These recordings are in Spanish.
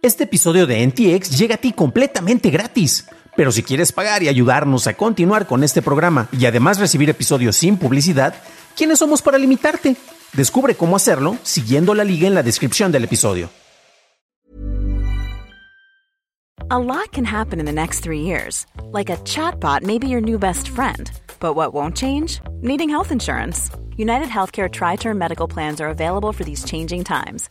Este episodio de NTX llega a ti completamente gratis. Pero si quieres pagar y ayudarnos a continuar con este programa y además recibir episodios sin publicidad, ¿quiénes somos para limitarte? Descubre cómo hacerlo siguiendo la liga en la descripción del episodio. A lot can happen in the next three years. Like a chatbot may be your new best friend. But what won't change? Needing health insurance. United Healthcare Tri Term Medical Plans are available for these changing times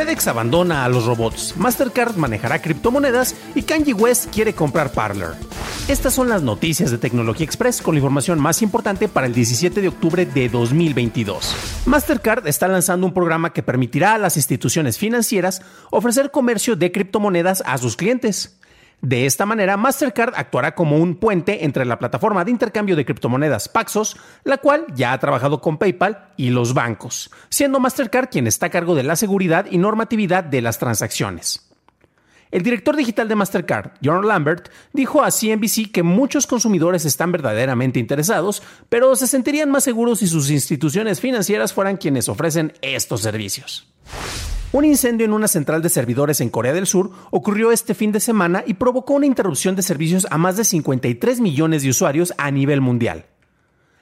FedEx abandona a los robots, Mastercard manejará criptomonedas y Kanye West quiere comprar Parler. Estas son las noticias de Tecnología Express con la información más importante para el 17 de octubre de 2022. Mastercard está lanzando un programa que permitirá a las instituciones financieras ofrecer comercio de criptomonedas a sus clientes. De esta manera, Mastercard actuará como un puente entre la plataforma de intercambio de criptomonedas Paxos, la cual ya ha trabajado con PayPal, y los bancos, siendo Mastercard quien está a cargo de la seguridad y normatividad de las transacciones. El director digital de Mastercard, John Lambert, dijo a CNBC que muchos consumidores están verdaderamente interesados, pero se sentirían más seguros si sus instituciones financieras fueran quienes ofrecen estos servicios. Un incendio en una central de servidores en Corea del Sur ocurrió este fin de semana y provocó una interrupción de servicios a más de 53 millones de usuarios a nivel mundial.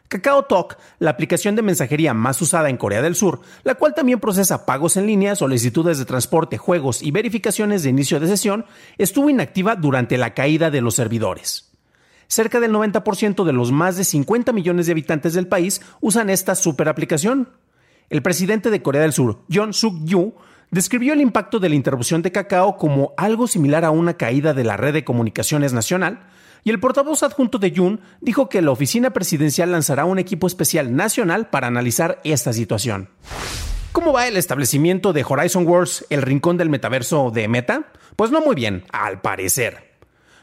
KakaoTalk, la aplicación de mensajería más usada en Corea del Sur, la cual también procesa pagos en línea, solicitudes de transporte, juegos y verificaciones de inicio de sesión, estuvo inactiva durante la caída de los servidores. Cerca del 90% de los más de 50 millones de habitantes del país usan esta superaplicación. El presidente de Corea del Sur, John Suk-yu, describió el impacto de la interrupción de cacao como algo similar a una caída de la red de comunicaciones nacional, y el portavoz adjunto de Yun dijo que la oficina presidencial lanzará un equipo especial nacional para analizar esta situación. ¿Cómo va el establecimiento de Horizon Worlds, el rincón del metaverso de Meta? Pues no muy bien, al parecer.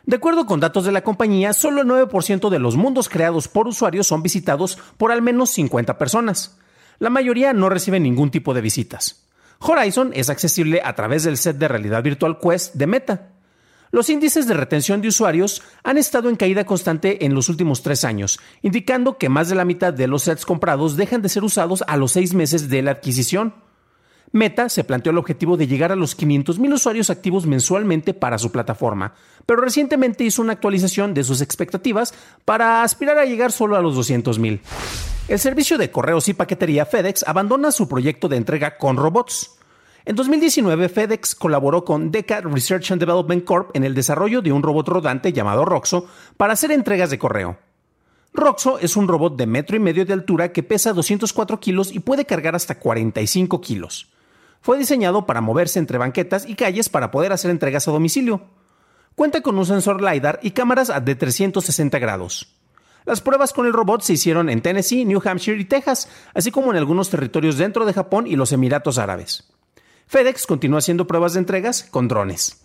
De acuerdo con datos de la compañía, solo el 9% de los mundos creados por usuarios son visitados por al menos 50 personas. La mayoría no reciben ningún tipo de visitas. Horizon es accesible a través del set de realidad virtual Quest de Meta. Los índices de retención de usuarios han estado en caída constante en los últimos tres años, indicando que más de la mitad de los sets comprados dejan de ser usados a los seis meses de la adquisición. Meta se planteó el objetivo de llegar a los 500.000 usuarios activos mensualmente para su plataforma, pero recientemente hizo una actualización de sus expectativas para aspirar a llegar solo a los 200.000. El servicio de correos y paquetería FedEx abandona su proyecto de entrega con robots. En 2019, FedEx colaboró con Deca Research and Development Corp en el desarrollo de un robot rodante llamado Roxo para hacer entregas de correo. Roxo es un robot de metro y medio de altura que pesa 204 kilos y puede cargar hasta 45 kilos. Fue diseñado para moverse entre banquetas y calles para poder hacer entregas a domicilio. Cuenta con un sensor LiDAR y cámaras de 360 grados. Las pruebas con el robot se hicieron en Tennessee, New Hampshire y Texas, así como en algunos territorios dentro de Japón y los Emiratos Árabes. FedEx continúa haciendo pruebas de entregas con drones.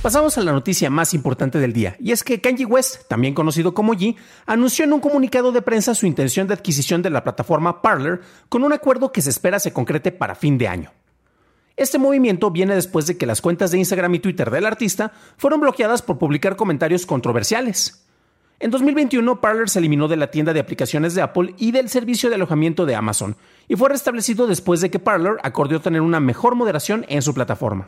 Pasamos a la noticia más importante del día, y es que Kanye West, también conocido como G, anunció en un comunicado de prensa su intención de adquisición de la plataforma Parler con un acuerdo que se espera se concrete para fin de año. Este movimiento viene después de que las cuentas de Instagram y Twitter del artista fueron bloqueadas por publicar comentarios controversiales. En 2021, Parler se eliminó de la tienda de aplicaciones de Apple y del servicio de alojamiento de Amazon, y fue restablecido después de que Parler acordó tener una mejor moderación en su plataforma.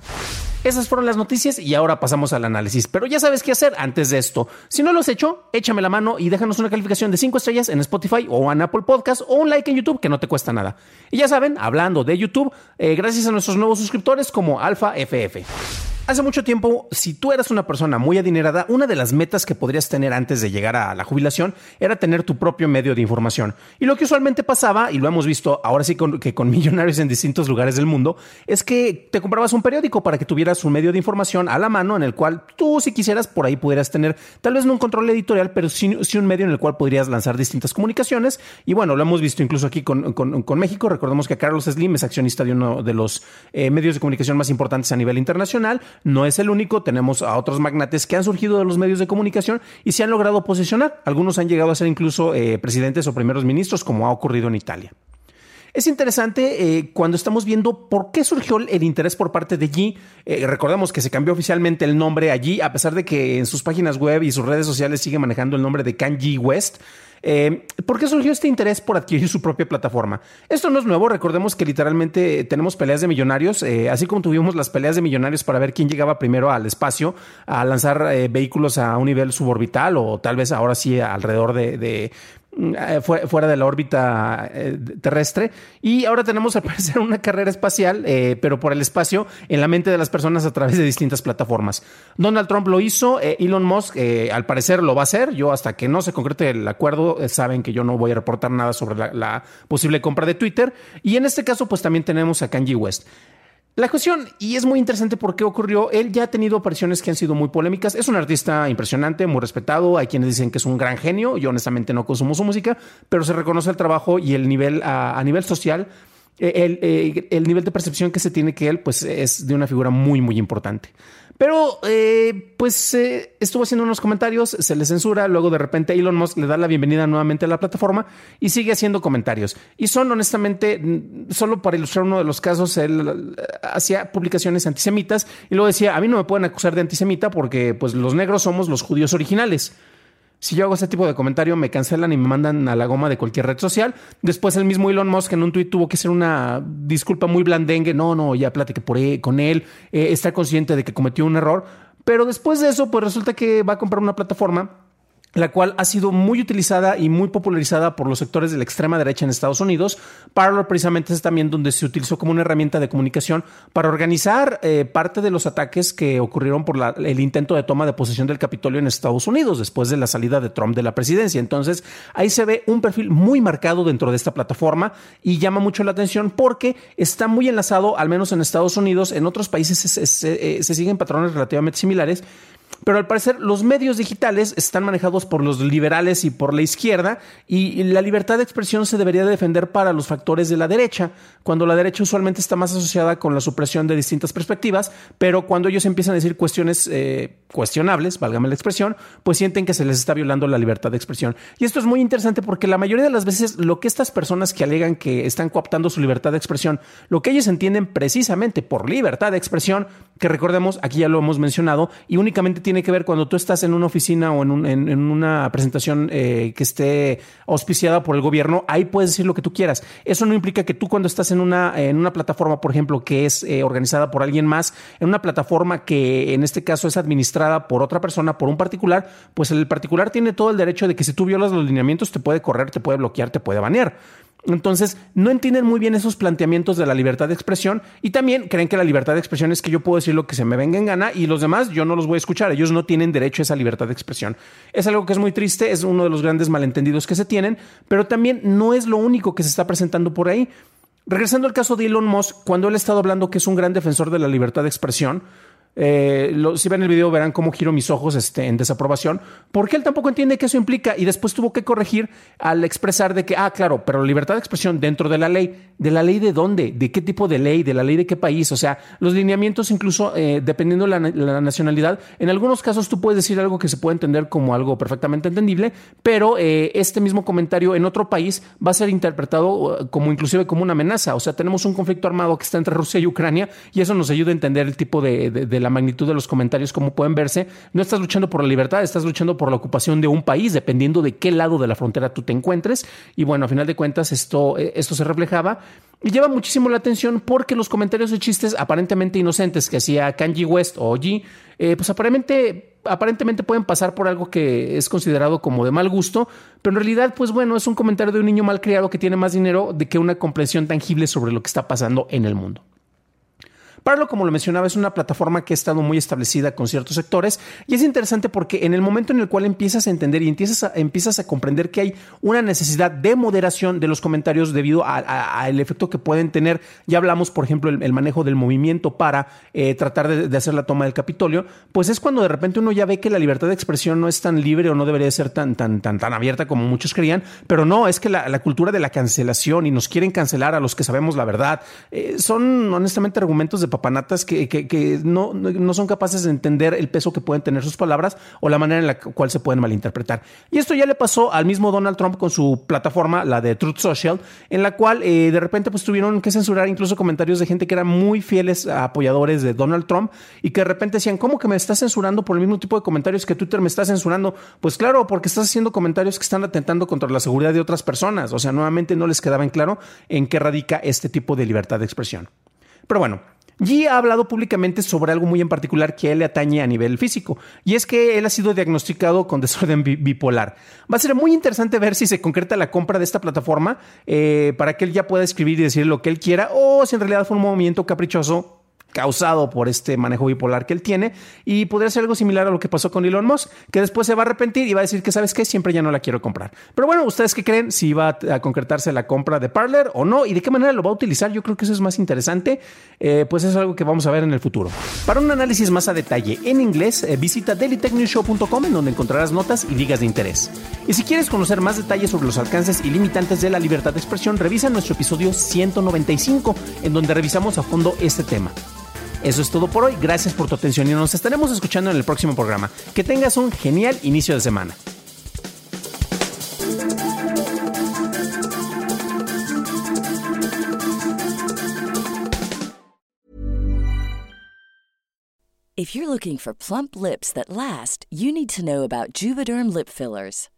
Esas fueron las noticias y ahora pasamos al análisis, pero ya sabes qué hacer antes de esto. Si no lo has hecho, échame la mano y déjanos una calificación de 5 estrellas en Spotify o en Apple Podcast o un like en YouTube que no te cuesta nada. Y ya saben, hablando de YouTube, eh, gracias a nuestros nuevos suscriptores como Alpha FF. Hace mucho tiempo, si tú eras una persona muy adinerada, una de las metas que podrías tener antes de llegar a la jubilación era tener tu propio medio de información. Y lo que usualmente pasaba, y lo hemos visto ahora sí con, que con millonarios en distintos lugares del mundo, es que te comprabas un periódico para que tuvieras un medio de información a la mano en el cual tú, si quisieras, por ahí pudieras tener tal vez no un control editorial, pero sí, un medio en el cual podrías lanzar distintas comunicaciones. Y bueno, lo hemos visto incluso aquí con, México. Recordemos que Carlos Slim es accionista de uno de los eh, medios de comunicación más importantes a nivel internacional. No es el único, tenemos a otros magnates que han surgido de los medios de comunicación y se han logrado posicionar. Algunos han llegado a ser incluso eh, presidentes o primeros ministros, como ha ocurrido en Italia. Es interesante eh, cuando estamos viendo por qué surgió el interés por parte de G. Eh, recordemos que se cambió oficialmente el nombre allí, a pesar de que en sus páginas web y sus redes sociales sigue manejando el nombre de Kanji West. Eh, ¿Por qué surgió este interés por adquirir su propia plataforma? Esto no es nuevo, recordemos que literalmente tenemos peleas de millonarios, así como tuvimos las peleas de millonarios para ver quién llegaba primero al espacio, a lanzar vehículos a un nivel suborbital o tal vez ahora sí alrededor de, eh, fuera de la órbita eh, terrestre. Y ahora tenemos al parecer una carrera espacial, eh, pero por el espacio, en la mente de las personas a través de distintas plataformas. Donald Trump lo hizo, Elon Musk al parecer lo va a hacer. Yo hasta que no se concrete el acuerdo, saben que yo no voy a reportar nada sobre la, la posible compra de Twitter. Y en este caso, pues también tenemos a Kanye West. La cuestión, y es muy interesante por qué ocurrió, él ya ha tenido apariciones que han sido muy polémicas. Es un artista impresionante, muy respetado. Hay quienes dicen que es un gran genio. Yo honestamente no consumo su música, pero se reconoce el trabajo y el nivel a, nivel social. Eh, el, eh, el, nivel de percepción que se tiene que él, pues es de una figura muy, muy importante. Pero, eh, pues, eh, estuvo haciendo unos comentarios, se le censura, luego de repente Elon Musk le da la bienvenida nuevamente a la plataforma y sigue haciendo comentarios. Y son, honestamente, mm, solo para ilustrar uno de los casos, él eh, hacía publicaciones antisemitas y luego decía, a mí no me pueden acusar de antisemita porque, pues, los negros somos los judíos originales. Si yo hago ese tipo de comentario, me cancelan y me mandan a la goma de cualquier red social. Después el mismo Elon Musk en un tuit tuvo que hacer una disculpa muy blandengue. No, no, ya platiqué por con él. Eh, está consciente de que cometió un error. Pero después de eso, pues resulta que va a comprar una plataforma la cual ha sido muy utilizada y muy popularizada por los sectores de la extrema derecha en Estados Unidos. Parler precisamente es también donde se utilizó como una herramienta de comunicación para organizar eh, parte de los ataques que ocurrieron por el intento de toma de posesión del Capitolio en Estados Unidos después de la salida de Trump de la presidencia. Entonces ahí se ve un perfil muy marcado dentro de esta plataforma y llama mucho la atención porque está muy enlazado, al menos en Estados Unidos, en otros países se siguen patrones relativamente similares pero al parecer los medios digitales están manejados por los liberales y por la izquierda y la libertad de expresión se debería defender para los factores de la derecha, cuando la derecha usualmente está más asociada con la supresión de distintas perspectivas, pero cuando ellos empiezan a decir cuestiones eh, cuestionables, válgame la expresión, pues sienten que se les está violando la libertad de expresión. Y esto es muy interesante porque la mayoría de las veces lo que estas personas que alegan que están cooptando su libertad de expresión, lo que ellos entienden precisamente por libertad de expresión, que recordemos, aquí ya lo hemos mencionado, y únicamente tiene que ver cuando tú estás en una oficina o en, una presentación eh, que esté auspiciada por el gobierno, ahí puedes decir lo que tú quieras. Eso no implica que tú cuando estás en una, en una plataforma, por ejemplo, que es eh, organizada por alguien más, en una plataforma que en este caso es administrada por otra persona, por un particular, pues el particular tiene todo el derecho de que si tú violas los lineamientos te puede correr, te puede bloquear, te puede banear. Entonces, no entienden muy bien esos planteamientos de la libertad de expresión y también creen que la libertad de expresión es que yo puedo decir lo que se me venga en gana y los demás yo no los voy a escuchar. Ellos no tienen derecho a esa libertad de expresión. Es algo que es muy triste, es uno de los grandes malentendidos que se tienen, pero también no es lo único que se está presentando por ahí. Regresando al caso de Elon Musk, cuando él ha estado hablando que es un gran defensor de la libertad de expresión, eh, si ven el video verán cómo giro mis ojos este, en desaprobación, porque él tampoco entiende qué eso implica y después tuvo que corregir al expresar de que, ah, claro, pero la libertad de expresión dentro de la ley, ¿de la ley de dónde? ¿De qué tipo de ley? ¿De la ley de qué país? O sea, los lineamientos incluso eh, dependiendo de la, nacionalidad, en algunos casos tú puedes decir algo que se puede entender como algo perfectamente entendible, pero eh, este mismo comentario en otro país va a ser interpretado como inclusive como una amenaza. O sea, tenemos un conflicto armado que está entre Rusia y Ucrania y eso nos ayuda a entender el tipo de, de la magnitud de los comentarios, como pueden verse, no estás luchando por la libertad, estás luchando por la ocupación de un país, dependiendo de qué lado de la frontera tú te encuentres. Y bueno, a final de cuentas, esto, eh, esto se reflejaba. Y lleva muchísimo la atención porque los comentarios de chistes aparentemente inocentes que hacía Kanji West o G, eh, pues aparentemente, aparentemente pueden pasar por algo que es considerado como de mal gusto, pero en realidad, pues bueno, es un comentario de un niño mal criado que tiene más dinero de que una comprensión tangible sobre lo que está pasando en el mundo. Parlo, como lo mencionaba, es una plataforma que ha estado muy establecida con ciertos sectores y es interesante porque en el momento en el cual empiezas a entender y empiezas a, empiezas a comprender que hay una necesidad de moderación de los comentarios debido al efecto que pueden tener, ya hablamos, por ejemplo, el, manejo del movimiento para eh, tratar de, hacer la toma del Capitolio, pues es cuando de repente uno ya ve que la libertad de expresión no es tan libre o no debería ser tan, tan, tan, tan abierta como muchos creían, pero no, es que la, cultura de la cancelación y nos quieren cancelar a los que sabemos la verdad, eh, son honestamente argumentos de papanatas que, no, no, son capaces de entender el peso que pueden tener sus palabras o la manera en la cual se pueden malinterpretar. Y esto ya le pasó al mismo Donald Trump con su plataforma, la de Truth Social, en la cual eh, de repente pues tuvieron que censurar incluso comentarios de gente que eran muy fieles apoyadores de Donald Trump y que de repente decían, ¿cómo que me estás censurando por el mismo tipo de comentarios que Twitter me está censurando? Pues claro, porque estás haciendo comentarios que están atentando contra la seguridad de otras personas. O sea, nuevamente no les quedaba en claro en qué radica este tipo de libertad de expresión. Pero bueno, Yi ha hablado públicamente sobre algo muy en particular que a él le atañe a nivel físico, y es que él ha sido diagnosticado con desorden bipolar. Va a ser muy interesante ver si se concreta la compra de esta plataforma eh, para que él ya pueda escribir y decir lo que él quiera, o si en realidad fue un movimiento caprichoso causado por este manejo bipolar que él tiene y podría ser algo similar a lo que pasó con Elon Musk, que después se va a arrepentir y va a decir que sabes qué, siempre ya no la quiero comprar. Pero bueno, ¿ustedes qué creen? Si va a concretarse la compra de Parler o no y de qué manera lo va a utilizar, yo creo que eso es más interesante, eh, pues es algo que vamos a ver en el futuro. Para un análisis más a detalle en inglés, eh, visita dailytechnewshow.com en donde encontrarás notas y ligas de interés. Y si quieres conocer más detalles sobre los alcances y limitantes de la libertad de expresión, revisa nuestro episodio 195 en donde revisamos a fondo este tema. Eso es todo por hoy. Gracias por tu atención y nos estaremos escuchando en el próximo programa. Que tengas un genial inicio de semana. If you're looking for plump lips that last, you need to know about Juvederm lip fillers.